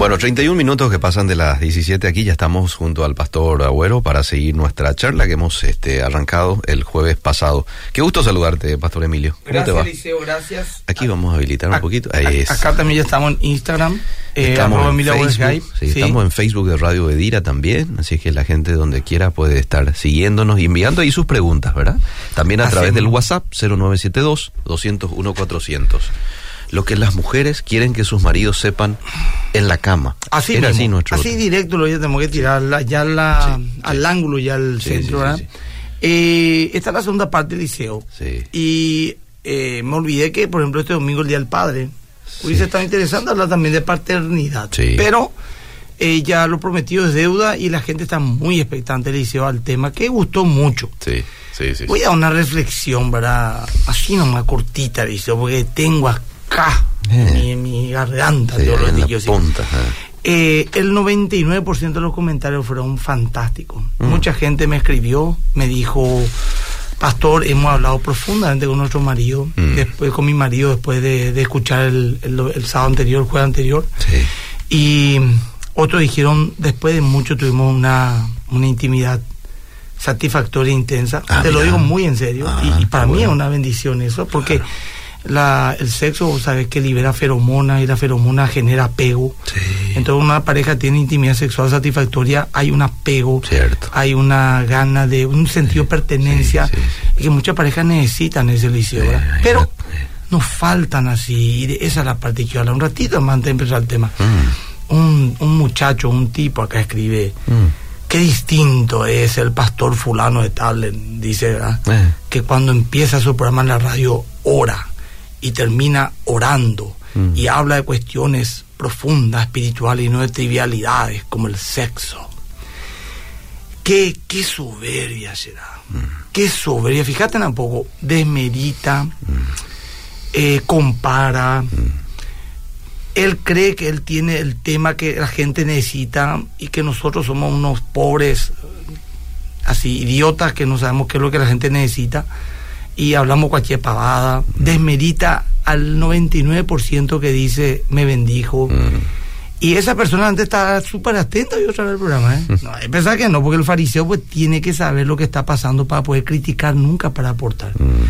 Bueno, 31 minutos que pasan de las 17 aquí, ya estamos junto al pastor Agüero para seguir nuestra charla que hemos este, arrancado el jueves pasado. Qué gusto saludarte, pastor Emilio. ¿Cómo gracias, te va? Liceo, gracias. Aquí vamos a habilitar un poquito. Ahí es. Acá también ya estamos en Instagram. Eh, estamos, en Facebook, sí, sí. estamos en Facebook de Radio Bedira también, así que la gente donde quiera puede estar siguiéndonos y enviando ahí sus preguntas, ¿verdad? También a Hacemos. través del WhatsApp 0972 201 400 lo que las mujeres quieren que sus maridos sepan en la cama. Así Era mismo, así nuestro. Así directo lo ya tenemos que tirar la, ya la, sí, al sí. ángulo, ya al sí, centro. ¿verdad? Eh, esta es la segunda parte del liceo. Y eh, me olvidé que, por ejemplo, este domingo, el Día del Padre, hubiese estado interesante hablar también de paternidad. Pero eh, ya lo prometido es deuda y la gente está muy expectante, liceo, al tema, que gustó mucho. Sí. Sí, sí, Voy a una reflexión, ¿verdad? Así nomás cortita, liceo, porque tengo acá Eh. mi, mi garganta, Sí, todos los sí. punta, Eh, el 99% de los comentarios fueron fantásticos. Mm. Mucha gente me escribió, me dijo, Pastor, hemos hablado profundamente con nuestro marido, Mm. después con mi marido, después de, de escuchar el, el- el sábado anterior, el jueves anterior. Sí. Y otros dijeron, después de mucho tuvimos una, una intimidad satisfactoria e intensa. Ah, Te lo digo muy en serio. Ah, y, y para qué mí es bueno. una bendición eso, porque la, el sexo, sabes que libera feromonas y la feromona genera apego. Sí. Entonces una pareja tiene intimidad sexual satisfactoria, hay un apego, Cierto. hay una gana de un sentido de pertenencia sí, que muchas parejas necesitan ese liceo. Pero nos faltan así, y esa es la parte que yo hablo. Un ratito más antes de empezar el tema. Mm, Un, un muchacho, un tipo acá escribe, mm. qué distinto es el pastor fulano de tal, dice. Eh. que cuando empieza su programa en la radio ora y termina orando Mm. y habla de cuestiones profundas, espirituales y no de trivialidades como el sexo. Qué, qué soberbia será, qué soberbia. Fíjate un poco, desmerita, eh, compara. Él cree que él tiene el tema que la gente necesita y que nosotros somos unos pobres así idiotas que no sabemos qué es lo que la gente necesita y hablamos cualquier pavada, desmerita al 99% que dice me bendijo. Mm. Y esa persona antes estaba súper atenta y otra vez el programa, ¿eh? No, que pensar que no, porque el fariseo pues tiene que saber lo que está pasando para poder criticar, nunca para aportar. Mm.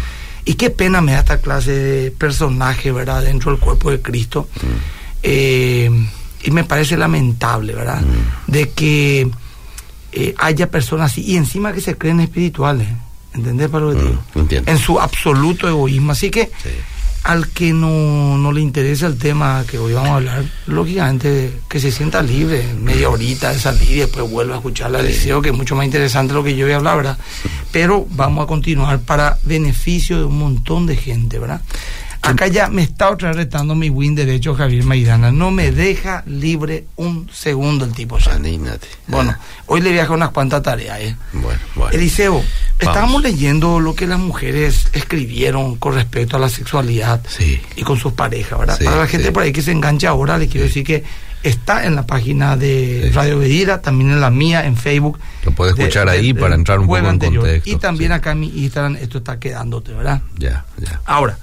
Y qué pena me da esta clase de personaje, ¿verdad? Dentro del cuerpo de Cristo. Eh, y me parece lamentable, ¿verdad? De que eh, haya personas así y encima que se creen espirituales. ¿Entendés para lo que Mm, digo? entiendo. En su absoluto egoísmo. Así que Sí. al que no, no le interesa el tema que hoy vamos a hablar, lógicamente que se sienta libre, media horita de salir y después vuelva a escuchar la liceo, que es mucho más interesante lo que yo voy a hablar, ¿verdad? Pero vamos a continuar para beneficio de un montón de gente, ¿verdad? Acá ya me está otra retando mi win derecho Javier Maidana. No me deja libre un segundo el tipo. ya. Anímate. Bueno, hoy le dejar unas cuantas tareas, ¿eh? Bueno, bueno. Eliseo, estábamos leyendo lo que las mujeres escribieron con respecto a la sexualidad Sí. y con sus parejas, ¿verdad? Sí, Para la gente sí. por ahí que se engancha ahora, le quiero decir que está en la página de Sí. Radio Bedira, también en la mía, en Facebook. Lo puedes de- escuchar de- ahí para entrar un poco en anterior. contexto, Y también sí. acá en mi Instagram, esto está quedándote, ¿verdad? Ya, ya. Ahora,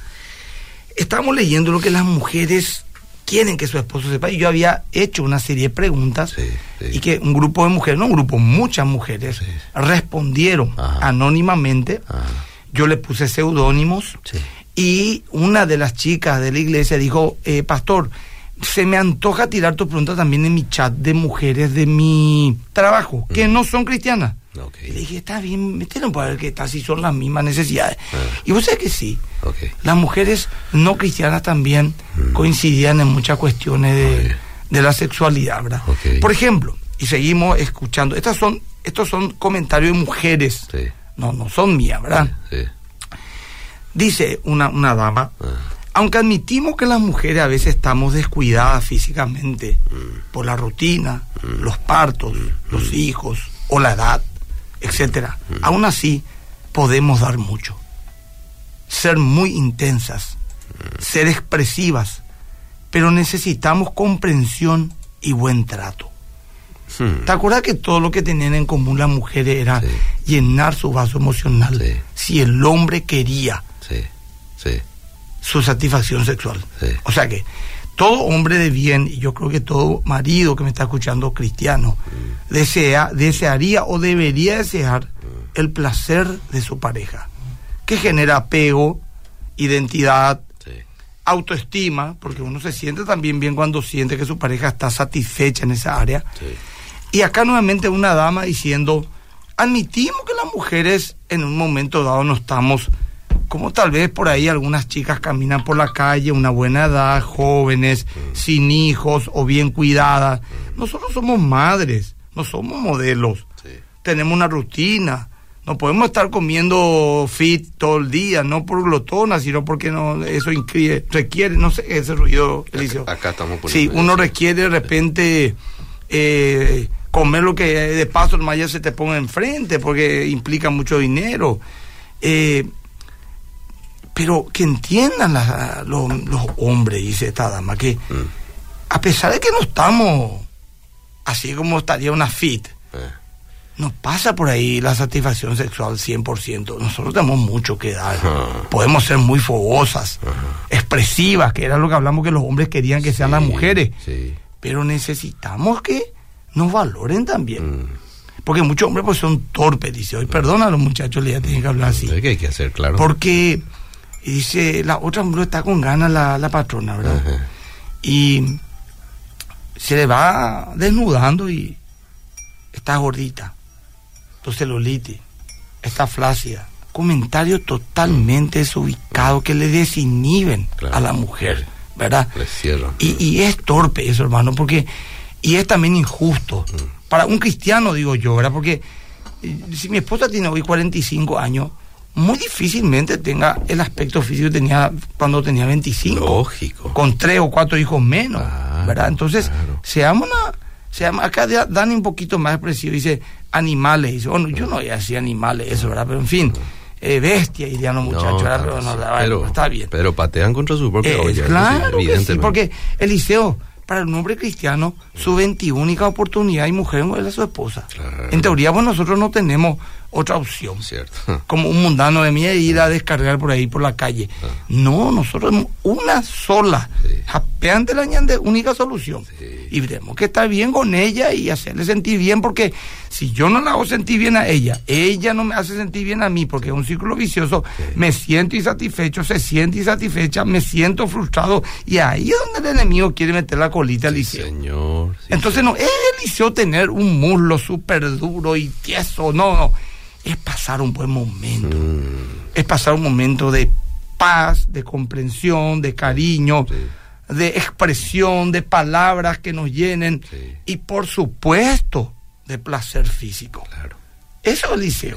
estamos leyendo lo que las mujeres quieren que su esposo sepa. Y yo había hecho una serie de preguntas Sí, sí. y que un grupo de mujeres, no un grupo, muchas mujeres Sí. respondieron Ajá. anónimamente. Yo le puse seudónimos y una de las chicas de la iglesia dijo, eh, pastor, se me antoja tirar tu pregunta también en mi chat de mujeres de mi trabajo, que no son cristianas. Y le dije, está bien, metieron para ver que casi son las mismas necesidades. Ah. Y vos sabés que sí. Las mujeres no cristianas también Mm. coincidían en muchas cuestiones de, la sexualidad, ¿verdad? Por ejemplo, y seguimos escuchando, estas son, estos son comentarios de mujeres, Sí. no, no son mías, ¿verdad? Sí. Dice una, una dama, Ah, aunque admitimos que las mujeres a veces estamos descuidadas físicamente Mm. por la rutina, los partos, los hijos o la edad, etcétera, Mm. aún así podemos dar mucho. Ser muy intensas, Mm. ser expresivas, pero necesitamos comprensión y buen trato. hmm, ¿Te acuerdas que todo lo que tenían en común las mujeres era Sí. llenar su vaso emocional? Sí. Si el hombre quería Sí. Su satisfacción sexual. O sea que todo hombre de bien, y yo creo que todo marido que me está escuchando cristiano, desea, desearía o debería desear el placer de su pareja, que genera apego, identidad, autoestima, porque uno se siente también bien cuando siente que su pareja está satisfecha en esa área. Y acá nuevamente una dama diciendo, admitimos que las mujeres en un momento dado no estamos, como tal vez por ahí algunas chicas caminan por la calle, una buena edad, jóvenes, mm. sin hijos o bien cuidadas. Mm. Nosotros somos madres, no somos modelos. Tenemos una rutina, no podemos estar comiendo fit todo el día, no por glotona, sino porque no eso requiere, no sé, ese ruido, Eliseo. Acá, estamos Sí, uno requiere de repente eh, comer lo que de paso el ya se te ponga enfrente, porque implica mucho dinero. Eh, pero que entiendan los, hombres, dice esta dama, que mm. a pesar de que no estamos así como estaría una fit, eh no pasa por ahí la satisfacción sexual 100%. Nosotros tenemos mucho que dar. Podemos ser muy fogosas, expresivas, que era lo que hablamos que los hombres querían que sean las mujeres. Pero necesitamos que nos valoren también. Mm. Porque muchos hombres pues son torpes, dice. Hoy perdona a los muchachos, le tienen que hablar así. ¿Qué hay que hacer, claro? Porque, dice, la otra mujer está con ganas la, la patrona, ¿verdad? Y se le va desnudando y está gordita celulitis, esta flácida. Comentario totalmente desubicado que le desinhiben a la mujer, ¿verdad? Y, y, es torpe eso, hermano, porque. Y es también injusto. Mm. Para un cristiano, digo yo, ¿verdad? Porque eh, si mi esposa tiene hoy 45 años, muy difícilmente tenga el aspecto físico que tenía cuando tenía 25. Lógico. Con tres o cuatro hijos menos, ¿verdad? Entonces, seamos una. Seamos, acá dan un poquito más expresivo, dice, animales. Bueno, yo no así animales, eso, ¿verdad? Pero en fin, eh, bestia, dirían los muchachos. pero, está bien. Pero patean contra su propia eh, Claro, sí, porque Eliseo, para el hombre cristiano, su 21 única oportunidad y mujer es su esposa. En teoría, pues nosotros no tenemos otra opción. Cierto. Como un mundano de mí ir a descargar por ahí por la calle. Ah. No, nosotros una sola. Sí. la ñande, única solución. Y tenemos que estar bien con ella y hacerle sentir bien porque si yo no la hago sentir bien a ella, ella no me hace sentir bien a mí porque es un círculo vicioso, me siento insatisfecho, se siente insatisfecha, me siento frustrado y ahí es donde el enemigo quiere meter la colita al liceo. Señor. Entonces no es el liceo tener un muslo súper duro y tieso, no, no es pasar un buen momento. Mm. Es pasar un momento de paz, de comprensión, de cariño, de expresión, de palabras que nos llenen y por supuesto de placer físico. Claro. Eso es liceo.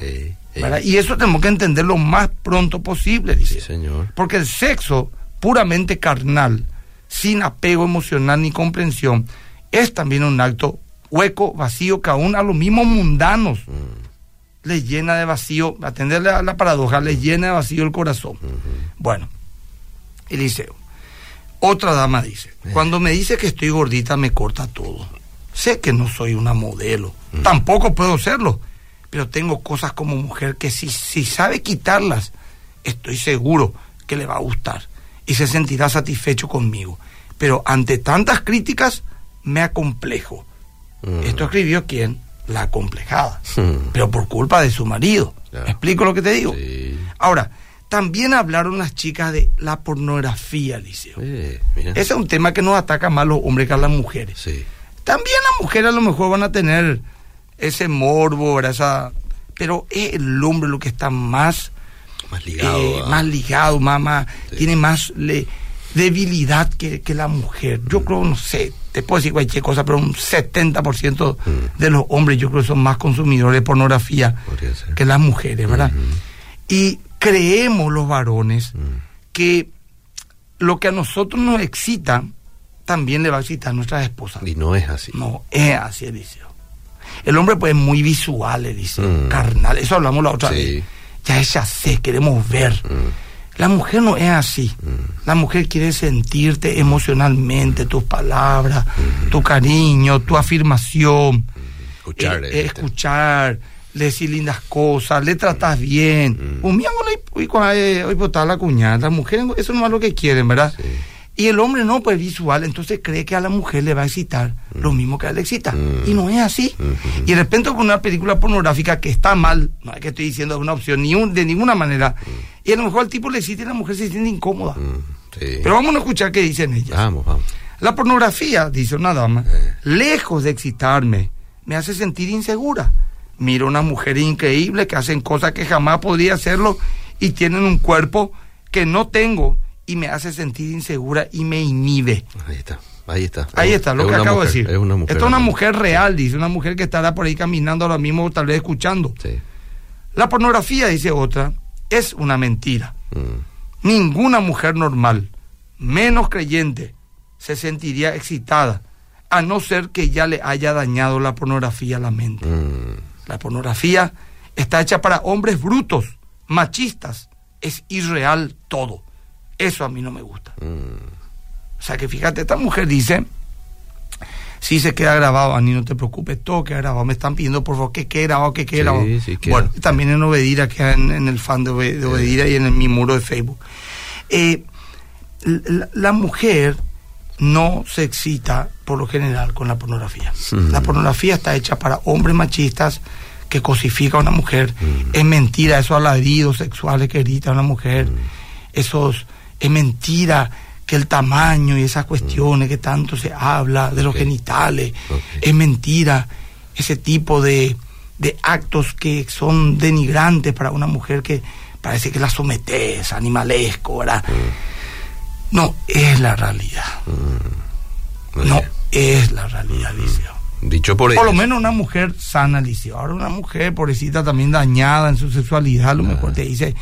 Y eso tenemos que entender lo más pronto posible, dice. señor. Porque el sexo puramente carnal, sin apego emocional ni comprensión, es también un acto hueco, vacío, que aún a los mismos mundanos mm le llena de vacío, atenderle a la paradoja, le llena de vacío el corazón. Bueno, Eliseo. Otra dama dice, eh. cuando me dice que estoy gordita me corta todo. Sé que no soy una modelo, tampoco puedo serlo, pero tengo cosas como mujer que si, si sabe quitarlas, estoy seguro que le va a gustar y se sentirá satisfecho conmigo. Pero ante tantas críticas me acomplejo. ¿Esto escribió quién? La complejada, hmm. pero por culpa de su marido. explico lo que te digo? Ahora, también hablaron las chicas de la pornografía, Liceo. Ese es un tema que nos ataca más a los hombres que a las mujeres. También las mujeres a lo mejor van a tener ese morbo, esa pero es el hombre lo que está más más ligado, eh, más ligado, más, tiene más debilidad que, que, la mujer. Yo creo, no sé, te puedo decir cualquier cosa, pero un 70% mm. de los hombres yo creo que son más consumidores de pornografía que las mujeres, ¿verdad? Y creemos los varones mm. que lo que a nosotros nos excita también le va a excitar a nuestras esposas. Y no es así. No, es así, Eliseo. El hombre pues es muy visual, Eliseo, mm. carnal, eso hablamos la otra vez. Ya es ya sé, queremos ver. La mujer no es así. Mm. La mujer quiere sentirte emocionalmente, tus palabras, mm. tu cariño, tu afirmación. Mm. Escuchar. Eh, eh, escuchar, le decir lindas cosas, le tratas bien. Un hoy, hoy botar la cuñada. Las mujeres, eso no es lo que quieren, ¿verdad? Y el hombre no, pues visual, entonces cree que a la mujer le va a excitar lo mismo que a él le excita. Y no es así. Y de repente con una película pornográfica que está mal, no es que estoy diciendo una opción ni de ninguna manera, y a lo mejor al tipo le excita y la mujer se siente incómoda. Pero vamos a escuchar qué dicen ellas. Vamos, vamos. La pornografía, dice una dama, eh. lejos de excitarme, me hace sentir insegura. Miro una mujer increíble que hacen cosas que jamás podría hacerlo y tienen un cuerpo que no tengo y me hace sentir insegura y me inhibe. Ahí está. Ahí está. Ahí está, lo que acabo de decir. Es una mujer, Esta es una mujer real, dice, una mujer que estará por ahí caminando ahora mismo, tal vez escuchando. La pornografía, dice otra, es una mentira. Mm. Ninguna mujer normal, menos creyente, se sentiría excitada, a no ser que ya le haya dañado la pornografía a la mente. Mm. La pornografía está hecha para hombres brutos, machistas. Es irreal todo. Eso a mí no me gusta. Mm. O sea que fíjate, esta mujer dice, si se queda grabado, Ani, no te preocupes, todo queda grabado. Me están pidiendo por favor que quede grabado, que quede grabado. bueno, también en Obedira, que en, en el fan de, Obedira y en mi muro de Facebook. Eh, la, mujer no se excita por lo general con la pornografía. La pornografía está hecha para hombres machistas que cosifica a una mujer. Es mentira esos alaridos sexuales que grita una mujer. Esos es mentira que el tamaño y esas cuestiones que tanto se habla de los genitales. Es mentira ese tipo de, de actos que son denigrantes para una mujer que parece que la sometes, animalesco, ¿verdad? No es la realidad. Mm, no es la realidad, Liceo. Dicho por Por lo menos una mujer sana, Liceo. Ahora una mujer, pobrecita, también dañada en su sexualidad, a lo mejor te dice,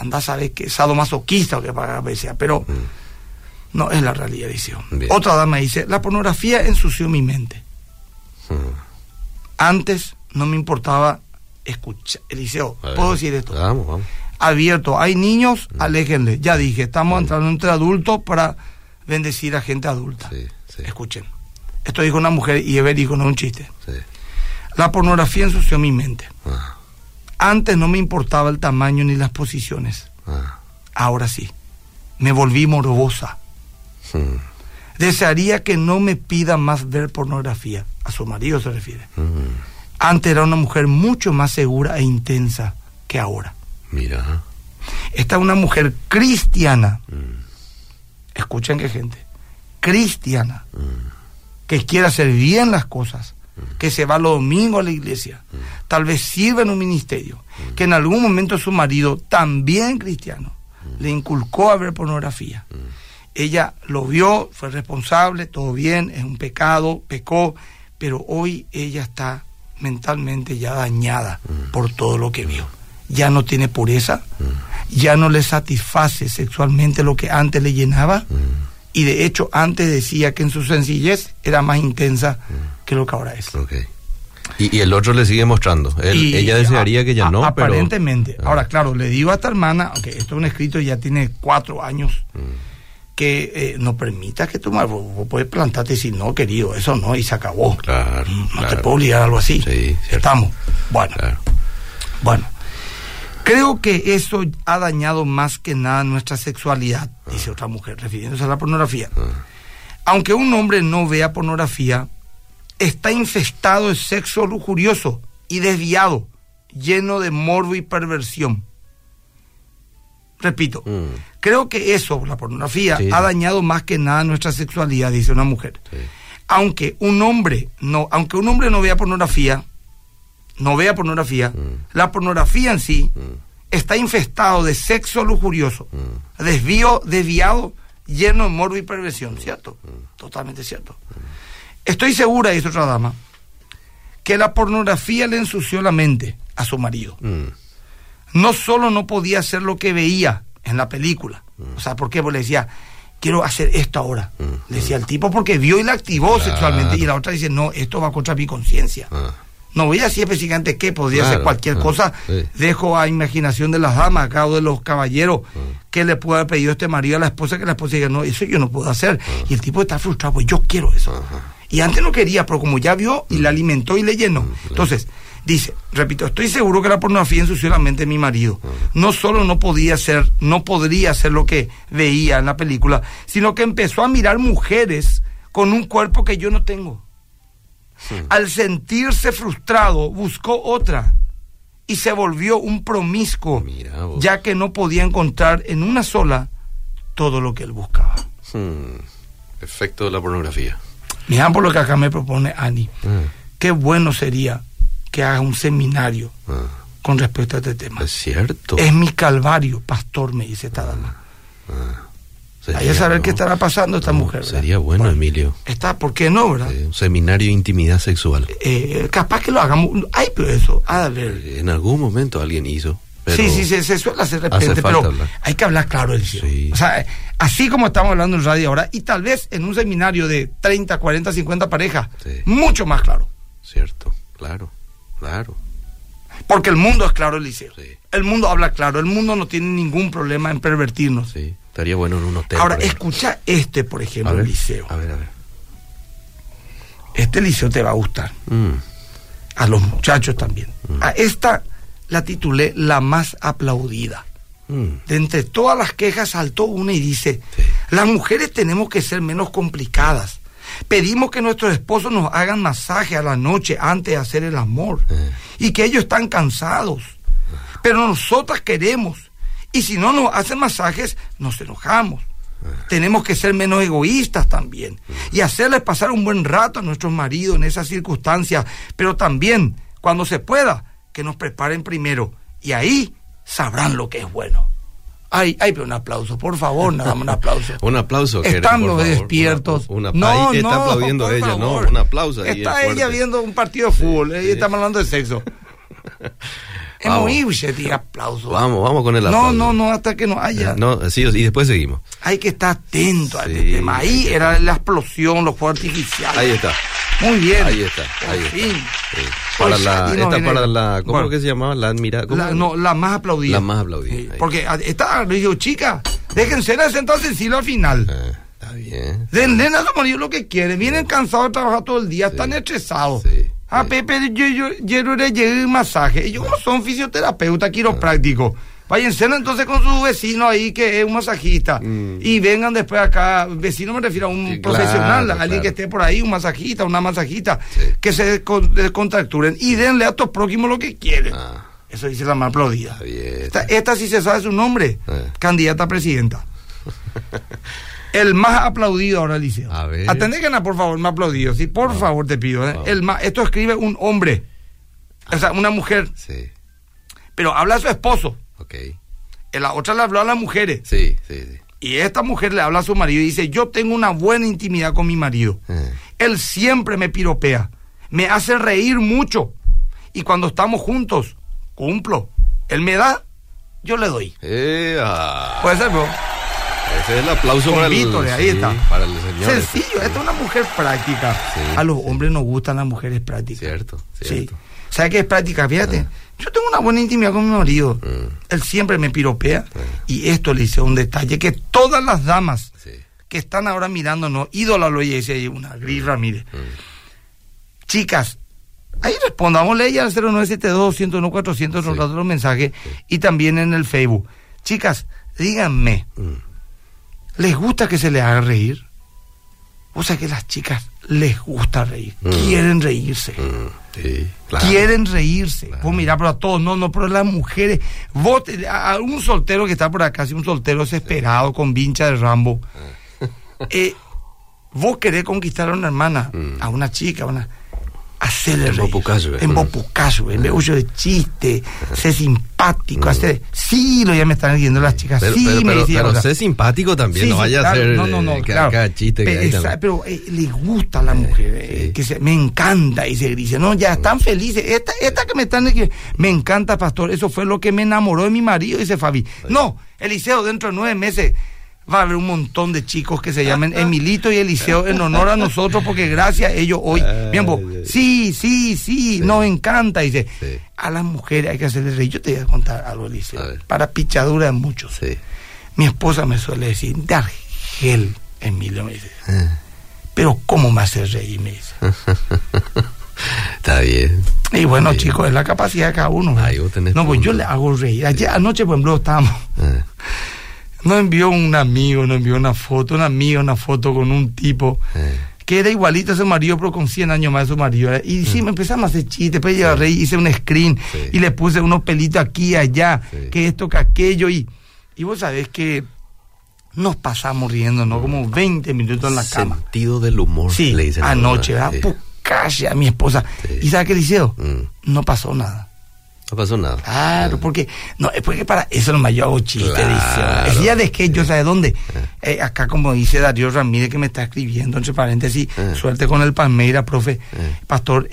anda, sabes que sadomasoquista o que para sea, pero mm. no es la realidad, Liceo. Otra dama dice, la pornografía ensució mi mente. Mm. Antes no me importaba escuchar. Eliseo, ¿puedo decir esto? Vamos, vamos abierto. Hay niños, mm. aléjenle. Ya dije, estamos entrando entre adultos para bendecir a gente adulta. Escuchen. Esto dijo una mujer y dijo, no es un chiste. La pornografía ensució mi mente. Ah. Antes no me importaba el tamaño ni las posiciones. Ah. Ahora sí. Me volví morbosa. Hmm. Desearía que no me pida más ver pornografía. A su marido se refiere. Hmm. Antes era una mujer mucho más segura e intensa que ahora. Mira. Esta es una mujer cristiana. Mm. Escuchen qué gente. Cristiana. Que quiere hacer bien las cosas. Que se va los domingos a la iglesia. Tal vez sirva en un ministerio. Que en algún momento su marido, también cristiano, le inculcó a ver pornografía. Ella lo vio, fue responsable, todo bien, es un pecado, pecó, pero hoy ella está mentalmente ya dañada por todo lo que vio ya no tiene pureza, ya no le satisface sexualmente lo que antes le llenaba, y de hecho antes decía que en su sencillez era más intensa que lo que ahora es. Y, el otro le sigue mostrando. ella desearía que ya no, Aparentemente. Ah. Ahora, claro, le digo a esta hermana, aunque esto es un escrito ya tiene cuatro años, que eh, no permita que tú vos, puedes plantarte y decir, no, querido, eso no, y se acabó. Claro. No te puedo obligar a algo así. Sí, Estamos. Bueno. Bueno. Creo que eso ha dañado más que nada nuestra sexualidad, dice otra mujer, refiriéndose a la pornografía. Aunque un hombre no vea pornografía, está infestado de sexo lujurioso y desviado, lleno de morbo y perversión. Repito, mm. creo que eso, la pornografía, ha dañado más que nada nuestra sexualidad, dice una mujer. Aunque un hombre no, aunque un hombre no vea pornografía, no vea pornografía, mm. la pornografía en sí mm. está infestado de sexo lujurioso, desvío, desviado, lleno de morbo y perversión, ¿cierto? Totalmente cierto. Estoy segura, dice otra dama, que la pornografía le ensució la mente a su marido. No solo no podía hacer lo que veía en la película, o sea, ¿por qué? Porque le decía, quiero hacer esto ahora. Le decía el tipo porque vio y la activó sexualmente y la otra dice, no, esto va contra mi conciencia. Ah. No voy a decir específicamente qué, podría ser cualquier cosa. Dejo a imaginación de las damas, acá o de los caballeros, que le pueda haber pedido este marido a la esposa, que la esposa diga, no, eso yo no puedo hacer. Y el tipo está frustrado, pues yo quiero eso. Y antes no quería, pero como ya vio y le alimentó y le llenó. Entonces, Dice, repito, estoy seguro que la pornografía ensució la mente de mi marido. No solo no podía ser, no podría ser lo que veía en la película, sino que empezó a mirar mujeres con un cuerpo que yo no tengo. Al sentirse frustrado, buscó otra y se volvió un promiscuo, ya que no podía encontrar en una sola todo lo que él buscaba. Hmm. Efecto de la pornografía. Mira por lo que acá me propone Ani. Hmm. Qué bueno sería que haga un seminario ah. con respecto a este tema. Es cierto. Es mi calvario, pastor, me dice esta dama. Ah. Hay que saber qué estará pasando esta mujer. Sería bueno, Emilio. Está, ¿por qué no, verdad? un seminario de intimidad sexual. Eh, capaz que lo hagamos. Ay, pero eso, a ver. En algún momento alguien hizo. sí, sí, se, suele hacer de repente, pero hay que hablar claro, sí. O sea, así como estamos hablando en radio ahora, y tal vez en un seminario de 30, 40, 50 parejas, mucho más claro. Cierto, claro. Claro. Porque el mundo es claro, Eliseo. Sí. El mundo habla claro. El mundo no tiene ningún problema en pervertirnos. Sí, estaría bueno en un hotel. Ahora, escucha este, por ejemplo, Eliseo. A ver, a ver. Este Eliseo te va a gustar. Mm. A los muchachos también. Mm. A esta la titulé La más aplaudida. Mm. De entre todas las quejas saltó una y dice, las mujeres tenemos que ser menos complicadas Pedimos que nuestros esposos nos hagan masaje a la noche antes de hacer el amor. Y que ellos están cansados. Pero nosotras queremos. Y si no nos hacen masajes, nos enojamos. Tenemos que ser menos egoístas también. Y hacerles pasar un buen rato a nuestros maridos en esas circunstancias. Pero también, cuando se pueda, que nos preparen primero. Y ahí sabrán lo que es bueno. Ay, ay, pero un aplauso, por favor, nada más un aplauso. un aplauso. Están los despiertos. no, no, está aplaudiendo ella, no, un aplauso. está ella viendo un partido de fútbol, ella está hablando de sexo. Hemos ido, aplauso. Vamos, vamos con el aplauso. No, no, no, hasta que no haya. No, sí, y después seguimos. Hay que estar atento a este tema. Ahí era la explosión, los fuegos artificiales. Ahí está. Muy bien. Ahí está. Ahí está. Para la, esta para la, ¿cómo que se llamaba? La admira, la, no, la más aplaudida. La más aplaudida. porque está, le digo, chica, déjense sentados en silo al final. Eh, está bien. Den, a su marido lo que quieren. Vienen cansados de trabajar todo el día, están estresados. Sí. Ah, Pepe, yo, yo, yo, yo, un masaje. Ellos como son fisioterapeutas, quiroprácticos. Váyanse entonces con su vecino ahí que es un masajista mm. y vengan después acá, vecino me refiero a un profesional, alguien que esté por ahí, un masajista, una masajista, que se contracturen y denle a estos próximos lo que quieren. Ah. Eso dice la más aplaudida. Esta, sí se sabe su nombre, eh. candidata a presidenta. El más aplaudido ahora, Liceo. A ver. que por favor, más aplaudido. Sí, por favor, te pido. ¿eh? El más, esto escribe un hombre. O sea, una mujer. Sí. Pero habla a su esposo. Ok. La otra le habló a las mujeres. Sí, sí, sí. Y esta mujer le habla a su marido y dice, yo tengo una buena intimidad con mi marido. Eh. Él siempre me piropea. Me hace reír mucho. Y cuando estamos juntos, cumplo. Él me da, yo le doy. Eh, Puede ser, bro. Ese es el aplauso para el, ahí está. para el señor. Sencillo, esta es una mujer práctica. a los hombres nos gustan las mujeres prácticas. Cierto, cierto. Sí. ¿Sabe qué es práctica? Fíjate. Ah. Yo tengo una buena intimidad con mi marido. Mm. Él siempre me piropea. Y esto le hice un detalle que todas las damas que están ahora mirándonos, ídola lo dice una Gris Ramírez. Mm. Chicas, ahí respondámosle ella al 0972 101 400 sí. los mensajes y también en el Facebook. Chicas, díganme. Mm. ¿Les gusta que se les haga reír? O sea que las chicas les gusta reír, mm. quieren reírse. Quieren reírse. Vos mirá, pero a todos, no, no, pero las mujeres. Vos, a un soltero que está por acá, si un soltero desesperado, con vincha de Rambo. Ah. Eh, vos querés conquistar a una hermana, mm. a una chica, a una hacerle en reír. en Bopucayo, en meollo de chiste, ser simpático, hacer... Sí, lo ya me están diciendo las chicas, sí me pero, pero ser simpático también, no vaya a ser no, no, no, eh, claro. chiste. Pero, pero eh, les gusta a la mujer, eh, que se, me encanta, y se dice, no, ya están felices, esta, esta que me están, me encanta, pastor, eso fue lo que me enamoró de mi marido, dice Fabi. No, Eliseo, dentro de nueve meses va a haber un montón de chicos que se llamen Emilito y Eliseo en honor a nosotros, porque gracias a ellos hoy, bien, sí, sí, sí, nos encanta. Dice, a las mujeres hay que hacerles reír. Yo te voy a contar algo, Eliseo, para pichadura de muchos. Mi esposa me suele decir, dar gel, Emilio, me dice. Ah. Pero ¿cómo me hace reír? Me dice. Está bien. Y bueno, chicos, es la capacidad de cada uno. no, pues yo le hago reír. Ayer, anoche, por ejemplo, estábamos. Eh. Nos envió un amigo, nos envió una foto, una amiga, una foto con un tipo. Eh. Que era igualito a su marido, pero con 100 años más de su marido. Y sí, mm. me empezamos a hacer chistes. Después llegué a reír, hice un screen y le puse unos pelitos aquí y allá, que esto, que aquello. Y, y vos sabés que nos pasamos riendo, ¿no? Como 20 minutos en la cama. Sentido del humor. Sí, le dicen anoche, ¿verdad? a mi esposa. ¿Y sabe qué le hicieron? Mm. No pasó nada. No pasó nada. Claro, porque no, es porque para eso nomás yo hago chiste. Claro. El día de que yo, ¿sabe dónde? Eh. Eh, acá, como dice Darío Ramírez, que me está escribiendo, entre paréntesis, eh. suerte con el Palmeira, profe, pastor,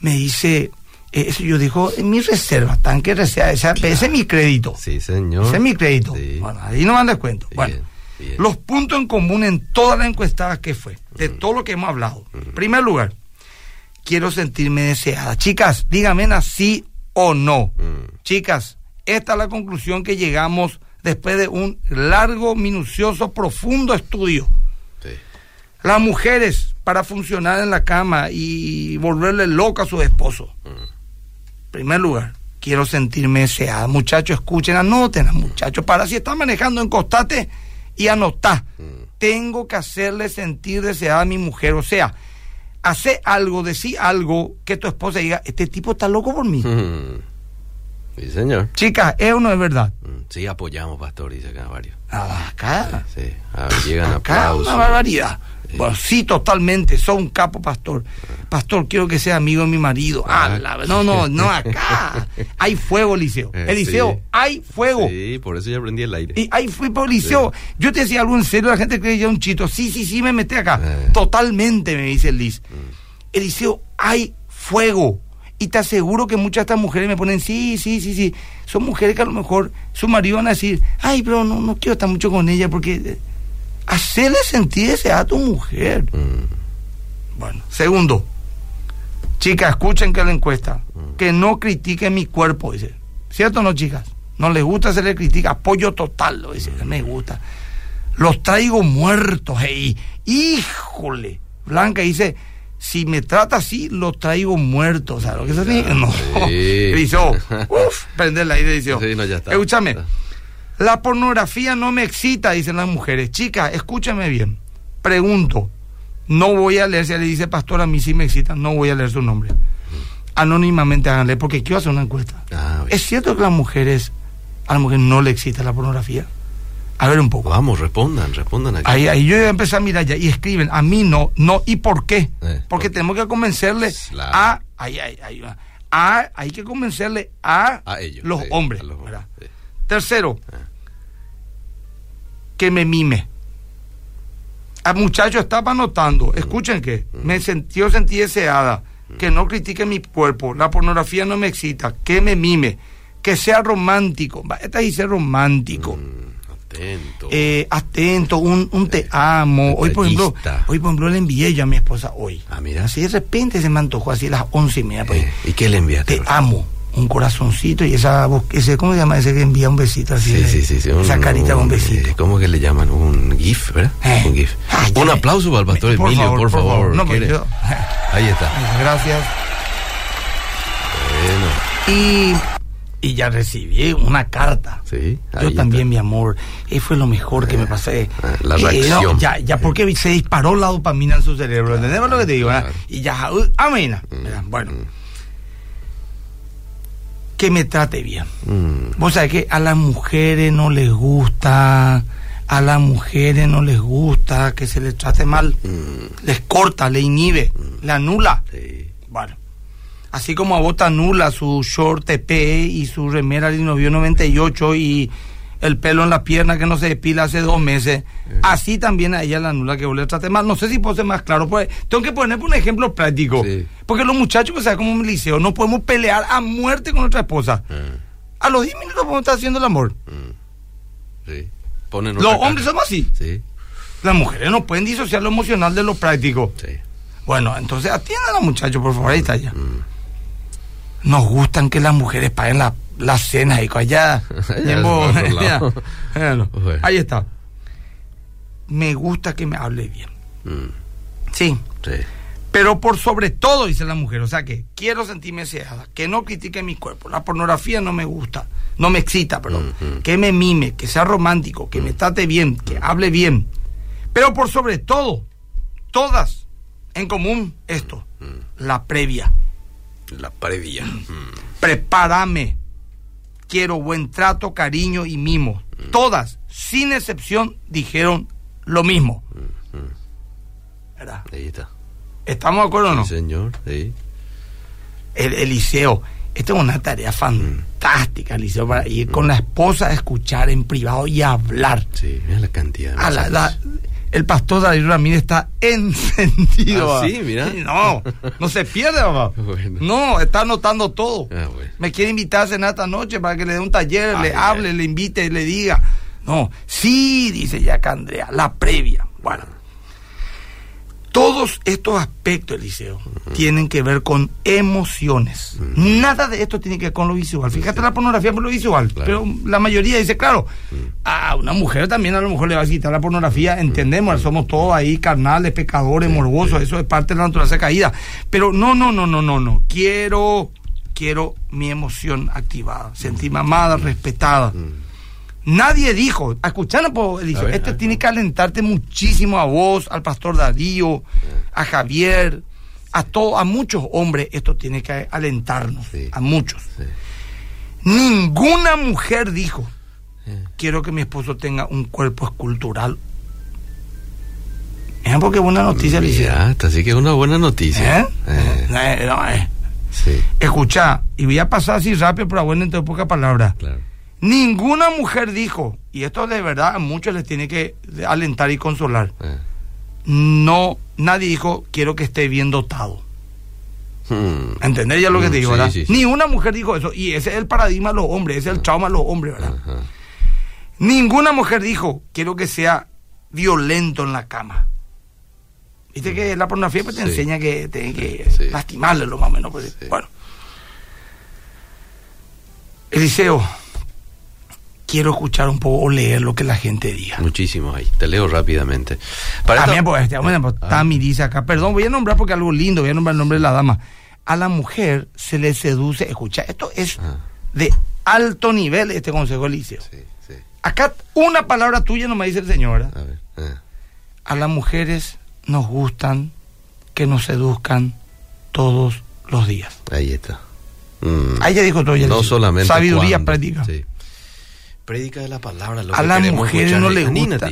me dice, eso yo digo, en mi reserva, tanque reserva, ese, es mi crédito. Sí, señor. Ese es mi crédito. Bueno, ahí no me descuento. Bueno, los puntos en común en todas las encuestadas que fue, de mm. todo lo que hemos hablado. En primer lugar, quiero sentirme deseada. Chicas, díganme así o no. Mm. Chicas, esta es la conclusión que llegamos después de un largo, minucioso, profundo estudio. Las mujeres, para funcionar en la cama y volverle loca a su esposo. Mm. En primer lugar, quiero sentirme deseada. Muchachos, escuchen, anoten, muchachos, para si están manejando en costate y anotá. Mm. Tengo que hacerle sentir deseada a mi mujer. O sea, hace algo, decir algo que tu esposa diga, este tipo está loco por mí. Sí, señor. Chicas, ¿es o no es verdad? Mm, sí, apoyamos, pastor, dice acá varios. Ah, acá. Sí, sí. llegan aplausos. Una barbaridad. Bueno, sí, totalmente. Soy un capo, pastor. Pastor, quiero que sea amigo de mi marido. Ah, no, no, no, acá. hay fuego, Liceo. Eh, Eliseo, hay fuego. Sí, por eso ya aprendí el aire. Y ahí fui por Liceo. Yo te decía algo en serio, la gente creía un chito. Sí, sí, sí, me metí acá. Eh. Totalmente, me dice Liz. Mm. Eliseo, hay fuego. Y te aseguro que muchas de estas mujeres me ponen, sí, sí, sí, sí. Son mujeres que a lo mejor su marido van a decir, ay, pero no, no quiero estar mucho con ella porque hacerle sentir ese a tu mujer. Mm. Bueno, segundo, chicas, escuchen que la encuesta, mm. que no critiquen mi cuerpo, dice. ¿Cierto o no, chicas? No les gusta hacerle crítica, apoyo total, lo dice, me gusta. Los traigo muertos, hey. híjole. Blanca dice, si me trata así, los traigo muertos. ¿Sabes lo que es No. Dice, uff, prender la idea. Sí, no, ya está. Escúchame. La pornografía no me excita, dicen las mujeres. Chicas, escúchame bien. Pregunto. No voy a leer, si le dice pastor, a mí sí me excita, no voy a leer su nombre. Anónimamente háganle, porque quiero hacer una encuesta. Ah, ¿Es cierto que las mujeres, a las mujeres no le excita la pornografía? A ver un poco. Vamos, respondan, respondan aquí. Ahí, ahí yo voy a empezar a mirar ya y escriben, a mí no, no, ¿y por qué? Eh, porque tenemos que convencerle a, ahí, ahí, ahí, a, hay que convencerle a, ellos, los hombres. Tercero, ah. que me mime. Al muchacho estaba notando, mm. escuchen que, mm. me sentí, yo sentí deseada, mm. que no critique mi cuerpo, la pornografía no me excita, que me mime, que sea romántico. Esta dice romántico. Atento. Eh, atento, un, un te amo. Hoy por, ejemplo, hoy, por ejemplo, le envié yo a mi esposa hoy. Ah, mira. Así de repente se me antojó, así a las once y media. Pues. Eh, ¿Y qué le enviaste? Te amo un corazoncito y esa ese cómo se llama ese que envía un besito así sí, sí, sí, esa carita con un besito eh, cómo que le llaman un gif verdad eh. un gif un aplauso para el pastor Emilio por, favor, No, pues yo, ahí está gracias bueno y y ya recibí una carta. Sí, Yo también, mi amor. Y fue lo mejor que me pasé. Ah, la reacción. ya, ya porque se disparó la dopamina en su cerebro. ¿Entendemos lo que te digo? Y ya, uh, amena. Mm, bueno. Mm que me trate bien. Mm. Vos sabés que a las mujeres no les gusta, a las mujeres no les gusta que se les trate mal. Les corta, le inhibe, le anula. Bueno, así como a vos te anula su short TP y su remera de novio 98 y el pelo en la pierna que no se despila hace dos meses. Eh. Así también a ella la nula que vos le trate mal. No sé si puedo ser más claro. Pues, tengo que poner un ejemplo práctico. Porque los muchachos que saben como un liceo no podemos pelear a muerte con nuestra esposa. Eh. A los 10 minutos podemos estar haciendo el amor. Mm. Sí. los hombres somos así. Sí. Las mujeres no pueden disociar lo emocional de lo práctico. Sí. Bueno, entonces atiendan a los muchachos, por favor. Ahí está ya. Mm. Nos gustan que las mujeres paguen la la cena y allá. ahí está. Me gusta que me hable bien. Mm. Sí. Pero por sobre todo, dice la mujer, o sea que quiero sentirme deseada, que no critique mi cuerpo, la pornografía no me gusta, no me excita, perdón, que me mime, que sea romántico, que me trate bien, que hable bien. Pero por sobre todo, todas en común esto, la previa. La previa. Prepárame. Quiero buen trato, cariño y mimo. Todas, sin excepción, dijeron lo mismo. ¿Verdad? Ahí está. ¿Estamos de acuerdo o no? Señor, sí. El Eliseo, esta es una tarea fantástica, Eliseo, para ir con la esposa a escuchar en privado y hablar. Sí, mira la cantidad. De el pastor David Ramírez está encendido. Ah, sí, mira. No, no se pierde, papá. No, está anotando todo. Ah, Me quiere invitar a cenar esta noche para que le dé un taller, le hable, le invite, le diga. No, sí, dice ya Andrea, la previa. Bueno, todos estos aspectos, Eliseo, tienen que ver con emociones. Nada de esto tiene que ver con lo visual. Fíjate la pornografía por lo visual. Pero la mayoría dice, claro, a una mujer también a lo mejor le va a quitar la pornografía. Entendemos, somos todos ahí carnales, pecadores, morbosos. Eso es parte de la naturaleza caída. Pero no, no, no, no, no, no. Quiero, quiero mi emoción activada. Sentirme amada, respetada. Nadie dijo, escuchando, pues, este tiene que alentarte muchísimo a vos, al pastor Darío, a Javier, a todos, a muchos hombres, esto tiene que alentarnos, a muchos. Ninguna mujer dijo, quiero que mi esposo tenga un cuerpo escultural. Es porque una noticia, Mira, así que es una buena noticia. ¿Eh? Eh. Eh, Escucha, y voy a pasar así rápido, pero bueno, en pocas palabras. Claro. Ninguna mujer dijo, y esto de verdad a muchos les tiene que alentar y consolar. Eh. No, nadie dijo, quiero que esté bien dotado. Hmm. ¿Entendés ya lo que te digo, verdad? Ni una mujer dijo eso. Y ese es el paradigma de los hombres, ese es el trauma de los hombres, ¿verdad? Ninguna mujer dijo, quiero que sea violento en la cama. Viste que la pornografía pues, te enseña que tiene que lastimarle lo más o menos. Pues, bueno. Eliseo quiero escuchar un poco o leer lo que la gente diga. Muchísimo ahí, te leo rápidamente. Para También, pues, este, bueno, pues, ah. Tami dice acá, perdón, voy a nombrar porque algo lindo, voy a nombrar el nombre de la dama. A la mujer se le seduce, escucha, esto es ah. de alto nivel este consejo Eliseo. Sí, sí. Acá una palabra tuya no me dice el señor. A, ver, ah. a las mujeres nos gustan que nos seduzcan todos los días. Ahí está. Mm. Ahí ya dijo todo. no solamente. Sabiduría práctica. Sí. Prédica de la palabra. Lo a las mujeres no les gusta.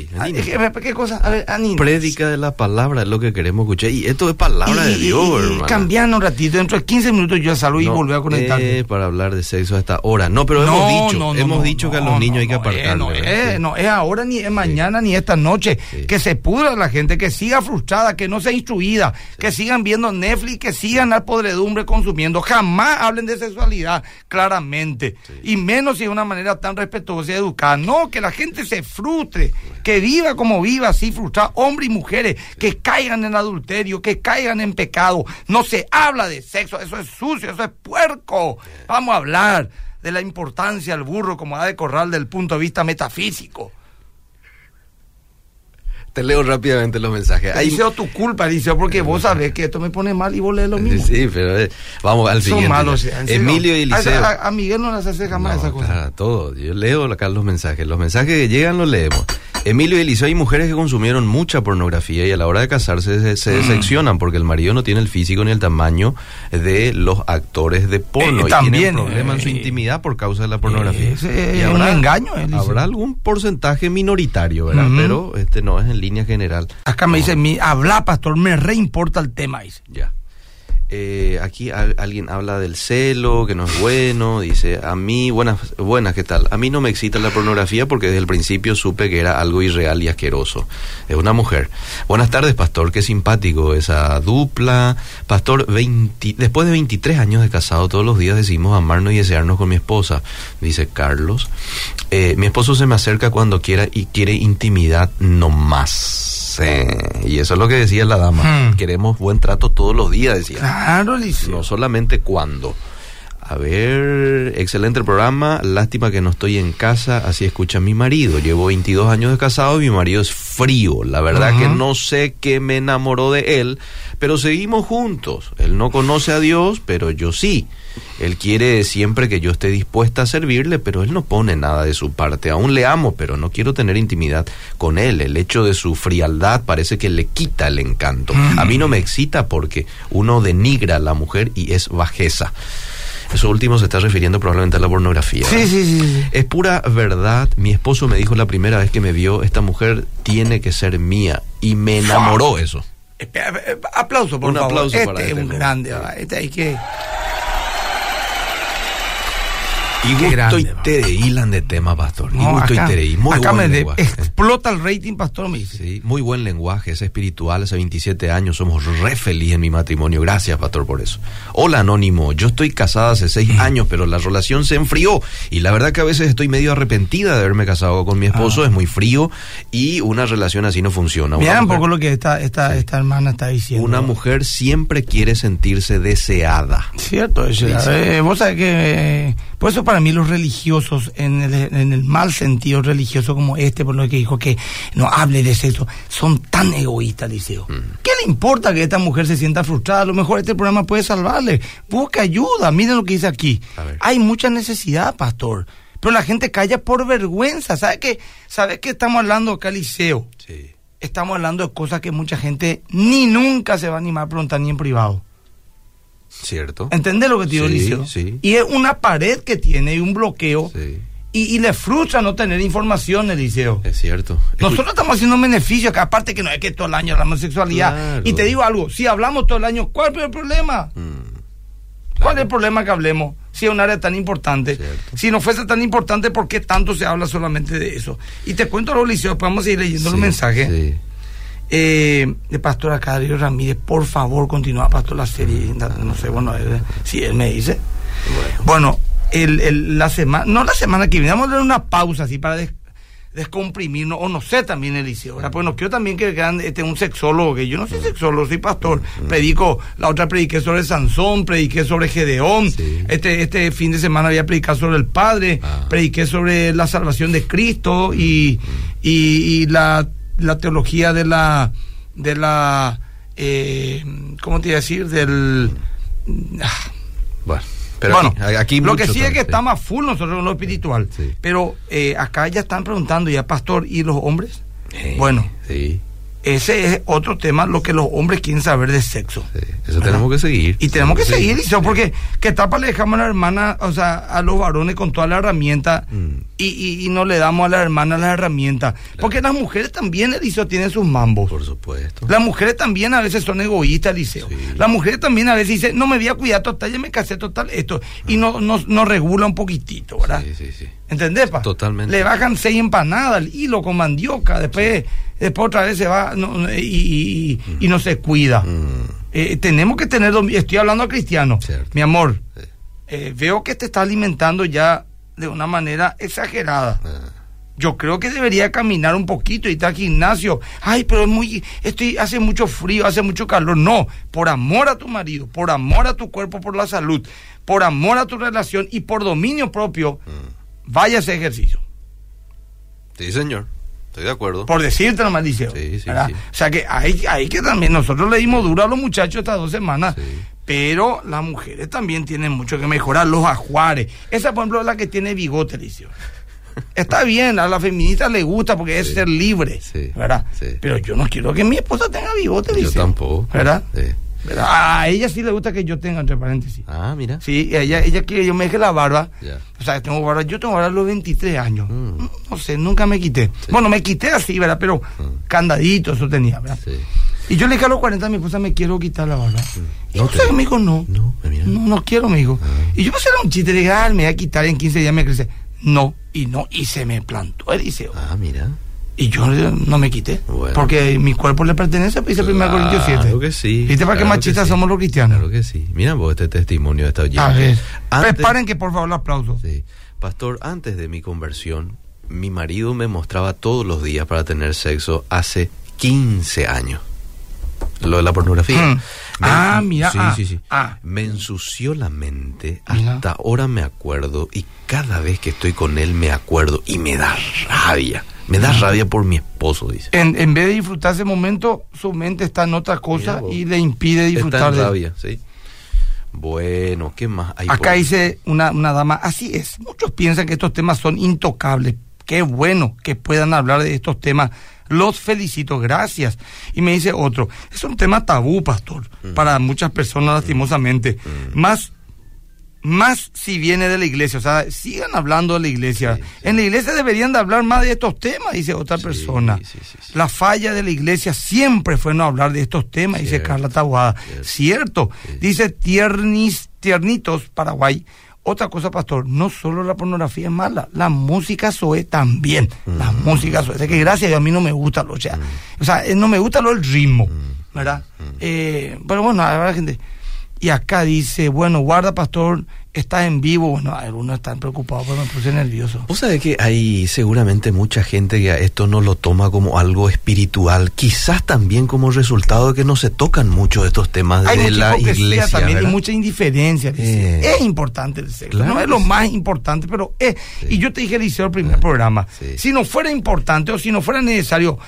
¿Qué cosa? A ver, Prédica de la palabra es lo que queremos escuchar. Y esto es palabra de Dios, hermano. Cambiando un ratito, dentro de 15 minutos yo salgo y volví a conectar. Eh, para hablar de sexo a esta hora. No, pero hemos dicho, hemos dicho que a los niños hay que apartar. No, es, no es ahora, ni es mañana, ni esta noche. Que se pudra la gente, que siga frustrada, que no sea instruida, que sigan viendo Netflix, que sigan al podredumbre consumiendo. Jamás hablen de sexualidad, claramente. Y menos si de una manera tan respetuosa sea educada. No, que la gente se frustre, que viva como viva, así frustrada, hombres y mujeres, que caigan en adulterio, que caigan en pecado. No se habla de sexo, eso es sucio, eso es puerco. Vamos a hablar de la importancia del burro como ha de corral del punto de vista metafísico. Te leo rápidamente los mensajes. Ahí tu culpa, dice, porque vos sabés que esto me pone mal y vos lees lo mismo. Sí, pero eh, vamos al siguiente. Son malos. Emilio y Eliseo. A, Miguel no las hace jamás esa cosa. todo. Yo leo acá los mensajes. Los mensajes que llegan los leemos. Emilio y Eliseo, hay mujeres que consumieron mucha pornografía y a la hora de casarse se, mm. decepcionan porque el marido no tiene el físico ni el tamaño de los actores de porno. Eh, y también. Tienen problemas en su intimidad por causa de la pornografía. y habrá, un engaño. Habrá algún porcentaje minoritario, ¿verdad? Pero este no es el línea general. Acá me dice, mi, habla, pastor, me reimporta el tema. Dice. Ya. Eh, aquí alguien habla del celo, que no es bueno, dice, a mí, buenas, buenas, ¿qué tal? A mí no me excita la pornografía porque desde el principio supe que era algo irreal y asqueroso. Es una mujer. Buenas tardes, pastor, qué simpático esa dupla. Pastor, 20, después de 23 años de casado, todos los días decimos amarnos y desearnos con mi esposa, dice Carlos. Eh, mi esposo se me acerca cuando quiera y quiere intimidad no más. Y eso es lo que decía la dama. Hmm. Queremos buen trato todos los días, decía. Claro, No solamente cuando. A ver, excelente el programa. Lástima que no estoy en casa, así escucha mi marido. Llevo 22 años de casado y mi marido es frío. La verdad que no sé qué me enamoró de él, pero seguimos juntos. Él no conoce a Dios, pero yo sí. Él quiere siempre que yo esté dispuesta a servirle, pero él no pone nada de su parte. Aún le amo, pero no quiero tener intimidad con él. El hecho de su frialdad parece que le quita el encanto. A mí no me excita porque uno denigra a la mujer y es bajeza. Eso último se está refiriendo probablemente a la pornografía. Sí, sí, sí, Es pura verdad. Mi esposo me dijo la primera vez que me vio, esta mujer tiene que ser mía. Y me enamoró eso. Aplauso, por un aplauso este para es este un grande. Este hay que... Y gusto y tereílan de tema, pastor. Y gusto y tereí. Muy acá buen me lenguaje. explota el rating, pastor, me dice. Sí, muy buen lenguaje, es espiritual. Hace 27 años somos re feliz en mi matrimonio. Gracias, pastor, por eso. Hola, Anónimo. Yo estoy casada hace seis Mm. años, pero la relación se enfrió. Y la verdad que a veces estoy medio arrepentida de haberme casado con mi esposo. Ah. Es muy frío y una relación así no funciona. Mira un poco lo que esta, esta, esta hermana está diciendo. Una mujer siempre quiere sentirse deseada. Cierto, es, eh, vos sabés que eh, por eso para mí los religiosos, en el, en el mal sentido religioso como este, por lo que dijo que no hable de sexo, son tan egoístas, Liceo. ¿Qué le importa que esta mujer se sienta frustrada? A lo mejor este programa puede salvarle. Busca ayuda, miren lo que dice aquí. Hay mucha necesidad, pastor. Pero la gente calla por vergüenza. ¿Sabe qué? ¿Sabe qué estamos hablando acá, Liceo? Sí. Estamos hablando de cosas que mucha gente ni nunca se va a animar a preguntar ni en privado. ¿Cierto? ¿Entendés lo que te digo, Sí, Liceo? sí. Y es una pared que tiene y un bloqueo. Sí, Y, y le frustra no tener información, Eliseo. es cierto. Nosotros estamos haciendo un beneficio, que aparte que no es que todo el año hablamos de sexualidad. Claro. Y te digo algo, si hablamos todo el año, ¿cuál es el problema? Mm, ¿Cuál es el problema que hablemos? Si es un área tan importante. Cierto. Si no fuese tan importante, ¿por qué tanto se habla solamente de eso? Y te cuento algo, vamos a seguir leyendo los sí, mensajes. sí. Eh, de Pastor Acadio Ramírez, por favor, continúa, Pastor, la serie. No sé, bueno, él- si él me dice. Bueno, el, el- la semana, no la semana que viene, vamos a dar una pausa así para des- descomprimirnos, o no sé también, Eliseo, ¿verdad? Porque no quiero también que vean este, un sexólogo, que yo no soy sexólogo, soy pastor, predico, la otra prediqué sobre Sansón, prediqué sobre Gedeón, Sí. este, este fin de semana voy a predicar sobre el Padre, Ah. prediqué sobre la salvación de Cristo y, y, y la, la teología de la, de la, eh, ¿cómo te iba a decir? Del... ah, Bueno, pero bueno, aquí, aquí lo que sí es que estamos a full nosotros en lo espiritual. Sí. Pero eh, acá ya están preguntando ya, pastor, ¿y los hombres? Sí, Bueno, Sí, ese es otro tema, lo que los hombres quieren saber de sexo. sí. Eso tenemos que seguir. Y tenemos que seguir, Liceo, porque ¿qué tapa le dejamos a la hermana, o sea, a los varones con toda la herramienta Mm. y, y- y no le damos a la hermana las herramientas? Porque las mujeres también, Eliseo, tienen sus mambos. Por supuesto. Las mujeres también a veces son egoístas, Eliseo. Sí. Las mujeres también a veces dicen, no me voy a cuidar total, ya me casé total, esto. Y no, no, no regula un poquitito, ¿verdad? Sí, sí, sí. ¿Entendés, pa? Totalmente. Le bajan seis empanadas, el hilo con mandioca, después, después otra vez se va no, no, y, no se cuida. Mm, Eh, tenemos que tener, estoy hablando a cristiano, Cierto. mi amor, sí. eh, veo que te está alimentando ya de una manera exagerada. Ah, Yo creo que debería caminar un poquito y ir al gimnasio. Ay, pero es muy, estoy, hace mucho frío, hace mucho calor. No, por amor a tu marido, por amor a tu cuerpo, por la salud, por amor a tu relación y por dominio propio, mm. Vaya a ese ejercicio. Sí, señor. Estoy de acuerdo. Por decirte nomás, Liceo. Sí, sí, sí. O sea que hay, hay que también, nosotros le dimos duro a los muchachos estas dos semanas. Pero las mujeres también tienen mucho que mejorar, los ajuares. Esa, por ejemplo, es la que tiene bigote, Liceo. Está bien, a la feminista le gusta porque es ser libre, Sí, ¿verdad? Pero yo no quiero que mi esposa tenga bigote, Yo Liceo. tampoco. ¿Verdad? ¿Verdad? A ella sí le gusta que yo tenga, entre paréntesis. Ah, mira. Sí, ella, ella quiere que yo me deje la barba. Ya. O sea, tengo barba, yo tengo barba a los 23 años. Mm. No sé, nunca me quité. Sí. Bueno, me quité así, ¿verdad? Pero Mm. candadito, eso tenía, ¿verdad? Sí. Y yo le dije a los 40 a mi esposa, me quiero quitar la barba. Y No no te- sé, me dijo, no. No, mira. No, no quiero, me dijo. Ah. Y yo pensé era un chiste, le dije, ah, me voy a quitar en 15 días, me crece. No, y no, y se me plantó el liceo. Ah, mira. Y yo no me quité. Bueno. Porque mi cuerpo le pertenece, dice 1 Corintios 7. Claro que sí. ¿Viste para qué claro machistas sí. somos los cristianos? Claro que sí. Mira vos este testimonio de esta oyente. A ver, Antes- preparen que por favor los aplausos. Sí. Pastor, antes de mi conversión, mi marido me mostraba todos los días para tener sexo hace 15 años. Lo de la pornografía. Mm. ah, mira. Sí, ah, sí, sí. ah. Me ensució la mente, Mira. hasta ahora me acuerdo, y cada vez que estoy con él me acuerdo, y me da rabia. Me da rabia por mi esposo, dice. En, en vez de disfrutar ese momento, su mente está en otra cosa Mira y le impide Está disfrutar en de rabia, sí. Bueno, ¿qué más hay? Acá por- dice una, una dama, así es, muchos piensan que estos temas son intocables. Qué bueno que puedan hablar de estos temas. Los felicito, gracias. Y me dice otro, es un tema tabú, pastor, Mm. para muchas personas lastimosamente. Más, más si viene de la iglesia, o sea, sigan hablando de la iglesia. Sí, sí. En la iglesia deberían de hablar más de estos temas, dice otra Sí, persona. La falla de la iglesia siempre fue no hablar de estos temas, dice Carla Tabuada. cierto. Cierto. Dice Tiernis, Tiernitos, Paraguay. Otra cosa, pastor, no solo la pornografía es mala, la música soe también. La Mm. música soe. Es que gracias a Dios a mí no me gusta lo, o sea, o sea, eh, no me gusta lo el ritmo, Mm. ¿verdad? Eh, pero bueno, habrá gente. Y acá dice, bueno, guarda, pastor, estás en vivo. Bueno, algunos están preocupados, pero me puse nervioso. Vos sabés que hay seguramente mucha gente que a esto no lo toma como algo espiritual, quizás también como resultado de que no se tocan mucho estos temas Hay de la iglesia. también ¿verdad? mucha indiferencia. Eh. Es importante el sexo. Claro no es lo sí. más importante, pero es. Sí. Y yo te dije, Eliseo, el primer programa. Sí. Si no fuera importante o si no fuera necesario,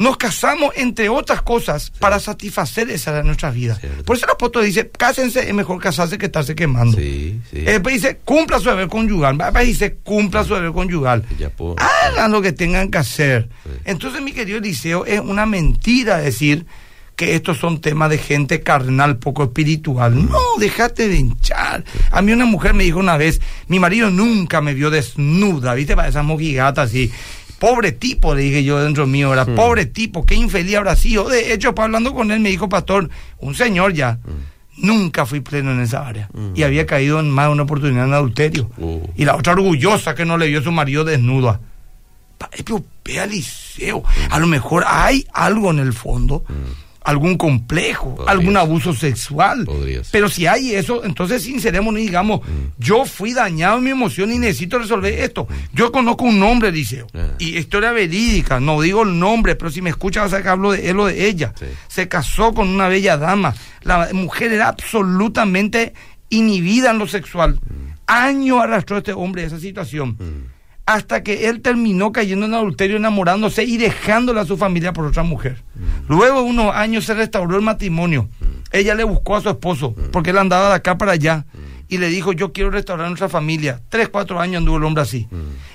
nos casamos entre otras cosas para satisfacer esa de nuestras vidas. Cierto. Por eso el apóstol dice, cásense, es mejor casarse que estarse quemando. Sí, sí. Eh, Después dice, cumpla su deber conyugal. Después dice, cumpla su deber conyugal. Hagan lo que tengan que hacer. Entonces, mi querido Eliseo, es una mentira decir que estos son temas de gente carnal, poco espiritual. Mm. No, déjate de hinchar. A mí una mujer me dijo una vez, mi marido nunca me vio desnuda, ¿viste? Para esas mojigatas así. Pobre tipo, le dije yo dentro mío, era pobre tipo, qué infeliz habrá sido. De hecho, hablando con él, me dijo, pastor, un señor ya, nunca fui pleno en esa área. Y había caído en más de una oportunidad en adulterio. Uh. Y la otra orgullosa que no le vio a su marido desnuda. Pero ve al liceo. A lo mejor hay algo en el fondo, algún complejo, Podría algún abuso sexual. Pero si hay eso, entonces sincerémonos y digamos, yo fui dañado en mi emoción y necesito resolver esto. Yo conozco un nombre, Liceo, Ah. y historia verídica, no digo el nombre, pero si me escucha vas a que hablo de él o de ella. Sí. Se casó con una bella dama. La mujer era absolutamente inhibida en lo sexual. Años arrastró este hombre esa situación hasta que él terminó cayendo en adulterio, enamorándose y dejándole a su familia por otra mujer. Luego de unos años se restauró el matrimonio. Ella le buscó a su esposo, porque él andaba de acá para allá, y le dijo, yo quiero restaurar nuestra familia. Tres, cuatro años anduvo el hombre así.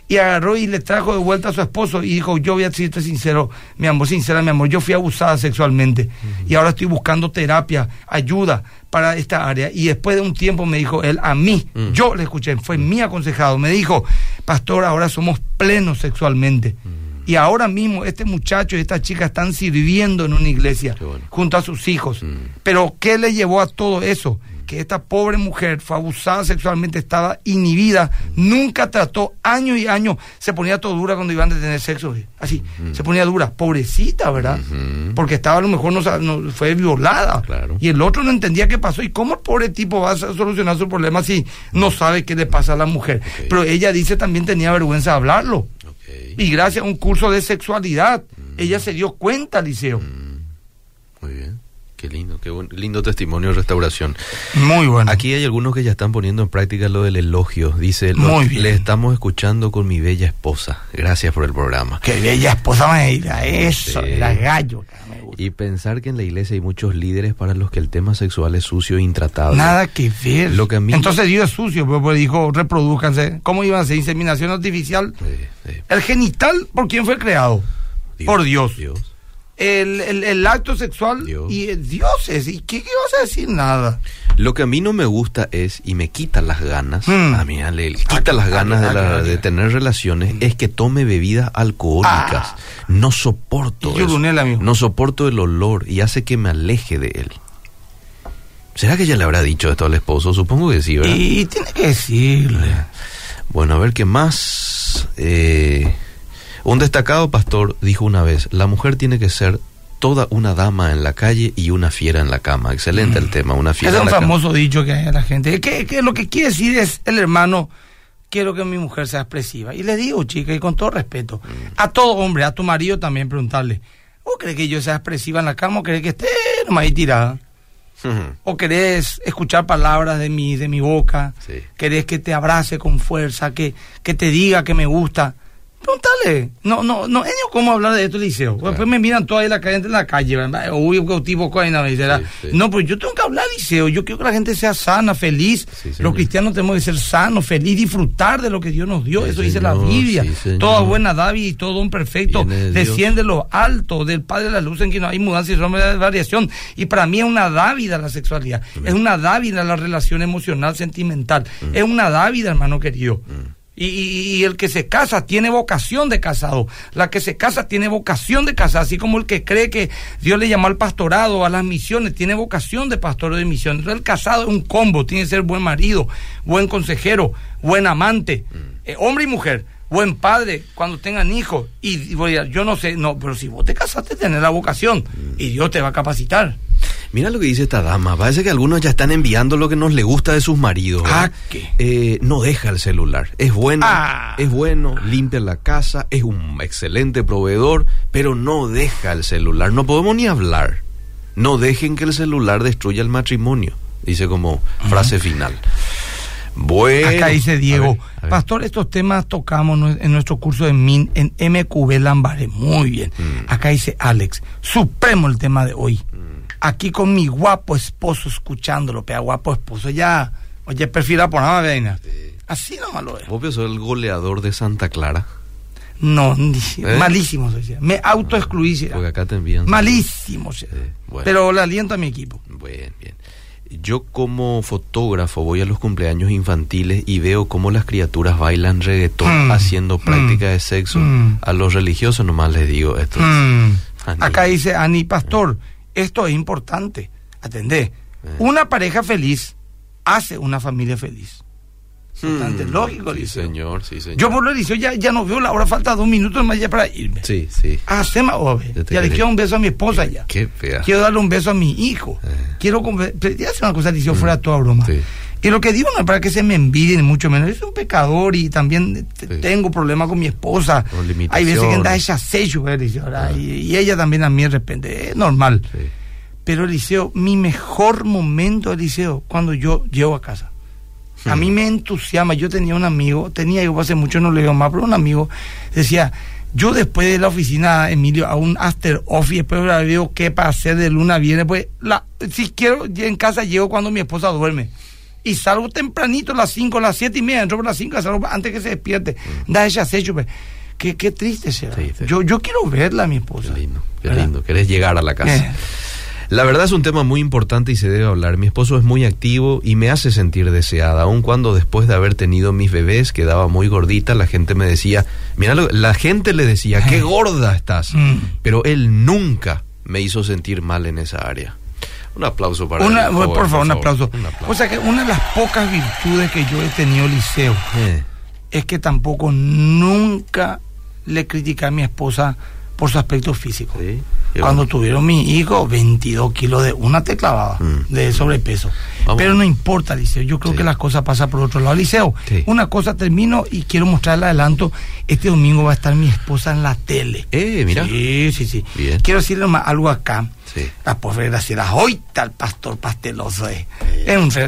Y agarró y le trajo de vuelta a su esposo y dijo, yo voy a decirte sincero, mi amor, sincera, mi amor, yo fui abusada sexualmente y ahora estoy buscando terapia, ayuda para esta área. Y después de un tiempo me dijo él, a mí, Mm. yo le escuché, fue mi aconsejado, me dijo, pastor, ahora somos plenos sexualmente. Mm. Y ahora mismo este muchacho y esta chica están sirviendo en una iglesia bueno. junto a sus hijos. Mm. Pero ¿qué le llevó a todo eso? Que esta pobre mujer fue abusada sexualmente, estaba inhibida, nunca trató, años y años, se ponía todo dura cuando iban a tener sexo, ¿sí? así, se ponía dura, pobrecita, ¿verdad? Porque estaba a lo mejor no, no- fue violada. Claro. Y el otro no entendía qué pasó. ¿Y cómo el pobre tipo va a solucionar su problema si no sabe qué le pasa a la mujer? Pero ella dice también tenía vergüenza de hablarlo. Y gracias a un curso de sexualidad, ella se dio cuenta, Liceo. Muy bien. Qué lindo, qué buen- lindo testimonio de restauración. Muy bueno. Aquí hay algunos que ya están poniendo en práctica lo del elogio. Dice, lo- Muy bien. le estamos escuchando con mi bella esposa. Gracias por el programa. Qué bella esposa me dirá eso, Sí. era gallo. cara, me gusta. Y pensar que en la iglesia hay muchos líderes para los que el tema sexual es sucio e intratable. Nada que ver. Lo que a mí- Entonces Dios es sucio, pues, pues dijo, reproduzcanse. ¿Cómo iban a hacer inseminación artificial? Sí, sí. El genital, ¿por quién fue creado? Por Dios. Dios. El, el- el acto sexual Dios. y el Dios es. ¿Y qué, qué vas a decir? Nada. Lo que a mí no me gusta es, y me quita las ganas, Hmm. a mí le quita las ganas de, la- de tener relaciones, es que tome bebidas alcohólicas. Ah. No soporto yo, eso. No soporto el olor y hace que me aleje de él. ¿Será que ella le habrá dicho esto al esposo? Supongo que sí, ¿verdad? Y tiene que decirle. Bueno, a ver qué más. Eh, un destacado pastor dijo una vez, la mujer tiene que ser toda una dama en la calle y una fiera en la cama. Excelente el tema, una Mm. Es fiera en un la cama. famoso dicho que hay a la gente. Que, que lo que quiere decir es el hermano, quiero que mi mujer sea expresiva. Y le digo, chica, y con todo respeto, Mm. a todo hombre, a tu marido también preguntarle, ¿O querés que yo sea expresiva en la cama o querés que esté nomás ahí tirada? O querés escuchar palabras de mi, de mi boca, querés que te abrace con fuerza, que, que te diga que me gusta. Pregúntale. No, no, no, ellos cómo hablar de esto, Liceo. Después me miran toda la gente en la calle, Uy, tipo No, pues yo tengo que hablar, Liceo. Yo quiero que la gente sea sana, feliz. Los cristianos tenemos que ser sanos, feliz, disfrutar de lo que Dios nos dio. Eso dice la Biblia. Toda buena David y todo un perfecto desciende lo alto del Padre de la Luz en que no hay mudanza y de variación. Y para mí es una dávida la sexualidad. Es una dávida la relación emocional, sentimental. Mm. Es una dávida, hermano querido. Mm. Y, el que se casa tiene vocación de casado. La que se casa tiene vocación de casado. Así como el que cree que Dios le llamó al pastorado, a las misiones, tiene vocación de pastor de misiones. Entonces el casado es un combo. Tiene que ser buen marido, buen consejero, buen amante, mm. eh, hombre y mujer buen padre cuando tengan hijos. Y, yo no sé, no, pero si vos te casaste, tenés la vocación mm. y Dios te va a capacitar. Mira lo que dice esta dama. Parece que algunos ya están enviando lo que nos le gusta de sus maridos. ¿Ah, qué? Eh, no deja el celular. Es bueno, ah. es bueno, limpia la casa, es un excelente proveedor, pero no deja el celular. No podemos ni hablar. No dejen que el celular destruya el matrimonio. Dice como frase final. Bueno. Acá dice Diego, Pastor, estos temas tocamos en nuestro curso de MIN en MQB Lambaré. Muy bien. Mm. Acá dice Alex, supremo el tema de hoy. Mm. Aquí con mi guapo esposo escuchándolo, pea guapo esposo. Ya, oye, perfila por nada, veina. Así nomás lo es. ¿Vos el goleador de Santa Clara? No, ¿Eh? malísimo. Me autoexcluí. Porque acá te envían. Malísimo. Pero le aliento a mi equipo. Bien, bien. Yo como fotógrafo voy a los cumpleaños infantiles y veo cómo las criaturas bailan reggaetón mm. haciendo práctica de sexo. Mm. A los religiosos nomás les digo esto. Mm. Acá dice Ani Pastor, esto es importante. Atendé. Eh. Una pareja feliz hace una familia feliz. Bastante lógico, sí, señor, sí, señor. Yo por lo dicho ya, ya no veo la hora, falta dos minutos más ya para irme. Sí, sí. Hacemos, ya le quiero un beso a mi esposa ya. Qué fea. Quiero darle un beso a mi hijo. Eh. Quiero ya hace una cosa, dice, mm. fuera toda broma. Sí. Y lo que digo no es para que se me envidien, mucho menos. Es un pecador y también tengo problemas con mi esposa. Hay veces que anda ella sello, ah. y, y, ella también a mí de repente. Es normal. Pero Eliseo, mi mejor momento, Eliseo, cuando yo llego a casa. A mí me entusiasma. Yo tenía un amigo, tenía yo hace mucho, no le digo más, pero un amigo decía, yo después de la oficina, Emilio, a un after office, después veo qué para hacer de luna viene, pues la, si quiero, en casa llego cuando mi esposa duerme. Y salgo tempranito, a las 5, a las 7 y media, entro por las 5, salgo antes que se despierte. Mm. Da ese acecho, pues. Qué, qué triste será. Yo, yo quiero verla a mi esposa. Qué lindo, qué lindo. Querés llegar a la casa. Eh. La verdad es un tema muy importante y se debe hablar. Mi esposo es muy activo y me hace sentir deseada, aun cuando después de haber tenido mis bebés quedaba muy gordita, la gente me decía, mira, la gente le decía, qué gorda estás, mm. pero él nunca me hizo sentir mal en esa área. Un aplauso para él. Por, favor, un, aplauso. O sea que una de las pocas virtudes que yo he tenido, Liceo, eh. es que tampoco nunca le criticé a mi esposa por su aspecto físico. Cuando tuvieron mi hijo, 22 kilos de una te clavaba mm. de sobrepeso. Pero no importa, Liceo. Yo creo que las cosas pasan por otro lado. Liceo, una cosa termino y quiero mostrarle adelanto. Este domingo va a estar mi esposa en la tele. Eh, mira. Sí, sí, sí. Quiero decirle algo acá. La pobre Graciela, hoy tal pastor pasteloso. Eh.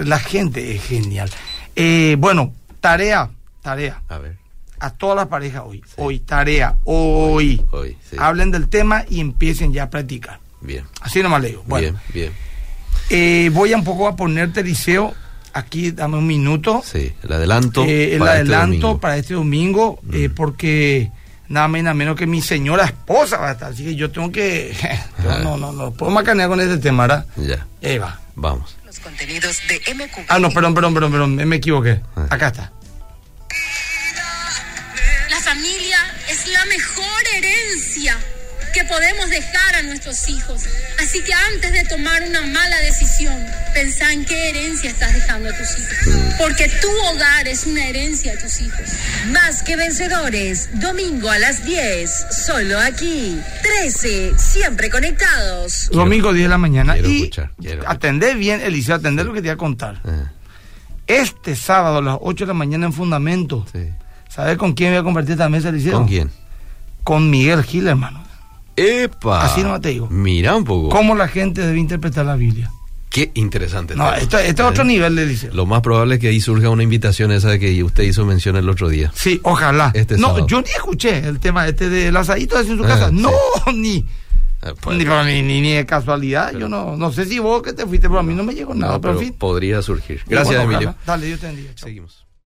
la gente es genial. Eh, bueno, tarea, tarea. A ver a todas las parejas hoy. Hoy, tarea, hoy. hoy, Hablen del tema y empiecen ya a practicar. Bien. Así nomás le digo. Bueno, bien, bien. Eh, voy a un poco a ponerte, Liceo. Aquí dame un minuto. Sí, el adelanto. Eh, el para este adelanto este para este domingo, eh, mm. porque nada menos, menos que mi señora esposa va a estar. Así que yo tengo que. no, no, no, puedo macanear con este tema, ¿verdad? Ya. Eva. Vamos. Los contenidos de MQ. Ah, no, perdón, perdón, perdón, perdón, me equivoqué. Ah. Acá está. Que podemos dejar a nuestros hijos. Así que antes de tomar una mala decisión, pensá en qué herencia estás dejando a tus hijos. Porque tu hogar es una herencia a tus hijos. Más que vencedores, domingo a las 10, solo aquí. 13, siempre conectados. Domingo 10 de la mañana. y atendé bien, Eliseo, atendé lo que te iba a contar. Ah. Este sábado a las 8 de la mañana en Fundamento. ¿Sabes con quién voy a compartir esta mesa, Eliseo? ¿Con quién? Con Miguel Gil, hermano. ¡Epa! Así no te digo. Mira un poco. ¿Cómo la gente debe interpretar la Biblia? Qué interesante. No, esto, es otro nivel de liceo. Lo más probable es que ahí surja una invitación esa de que usted hizo mención el otro día. Sí, ojalá. Este no, yo ni escuché el tema este del asadito en su ah, casa. no, ni. Ah, pues. ni, ni, ni, de casualidad. yo no, no sé si vos que te fuiste, pero a mí no me llegó nada. pero, en fin. Podría surgir. Gracias, Emilio. Dale, yo te bendiga. Seguimos.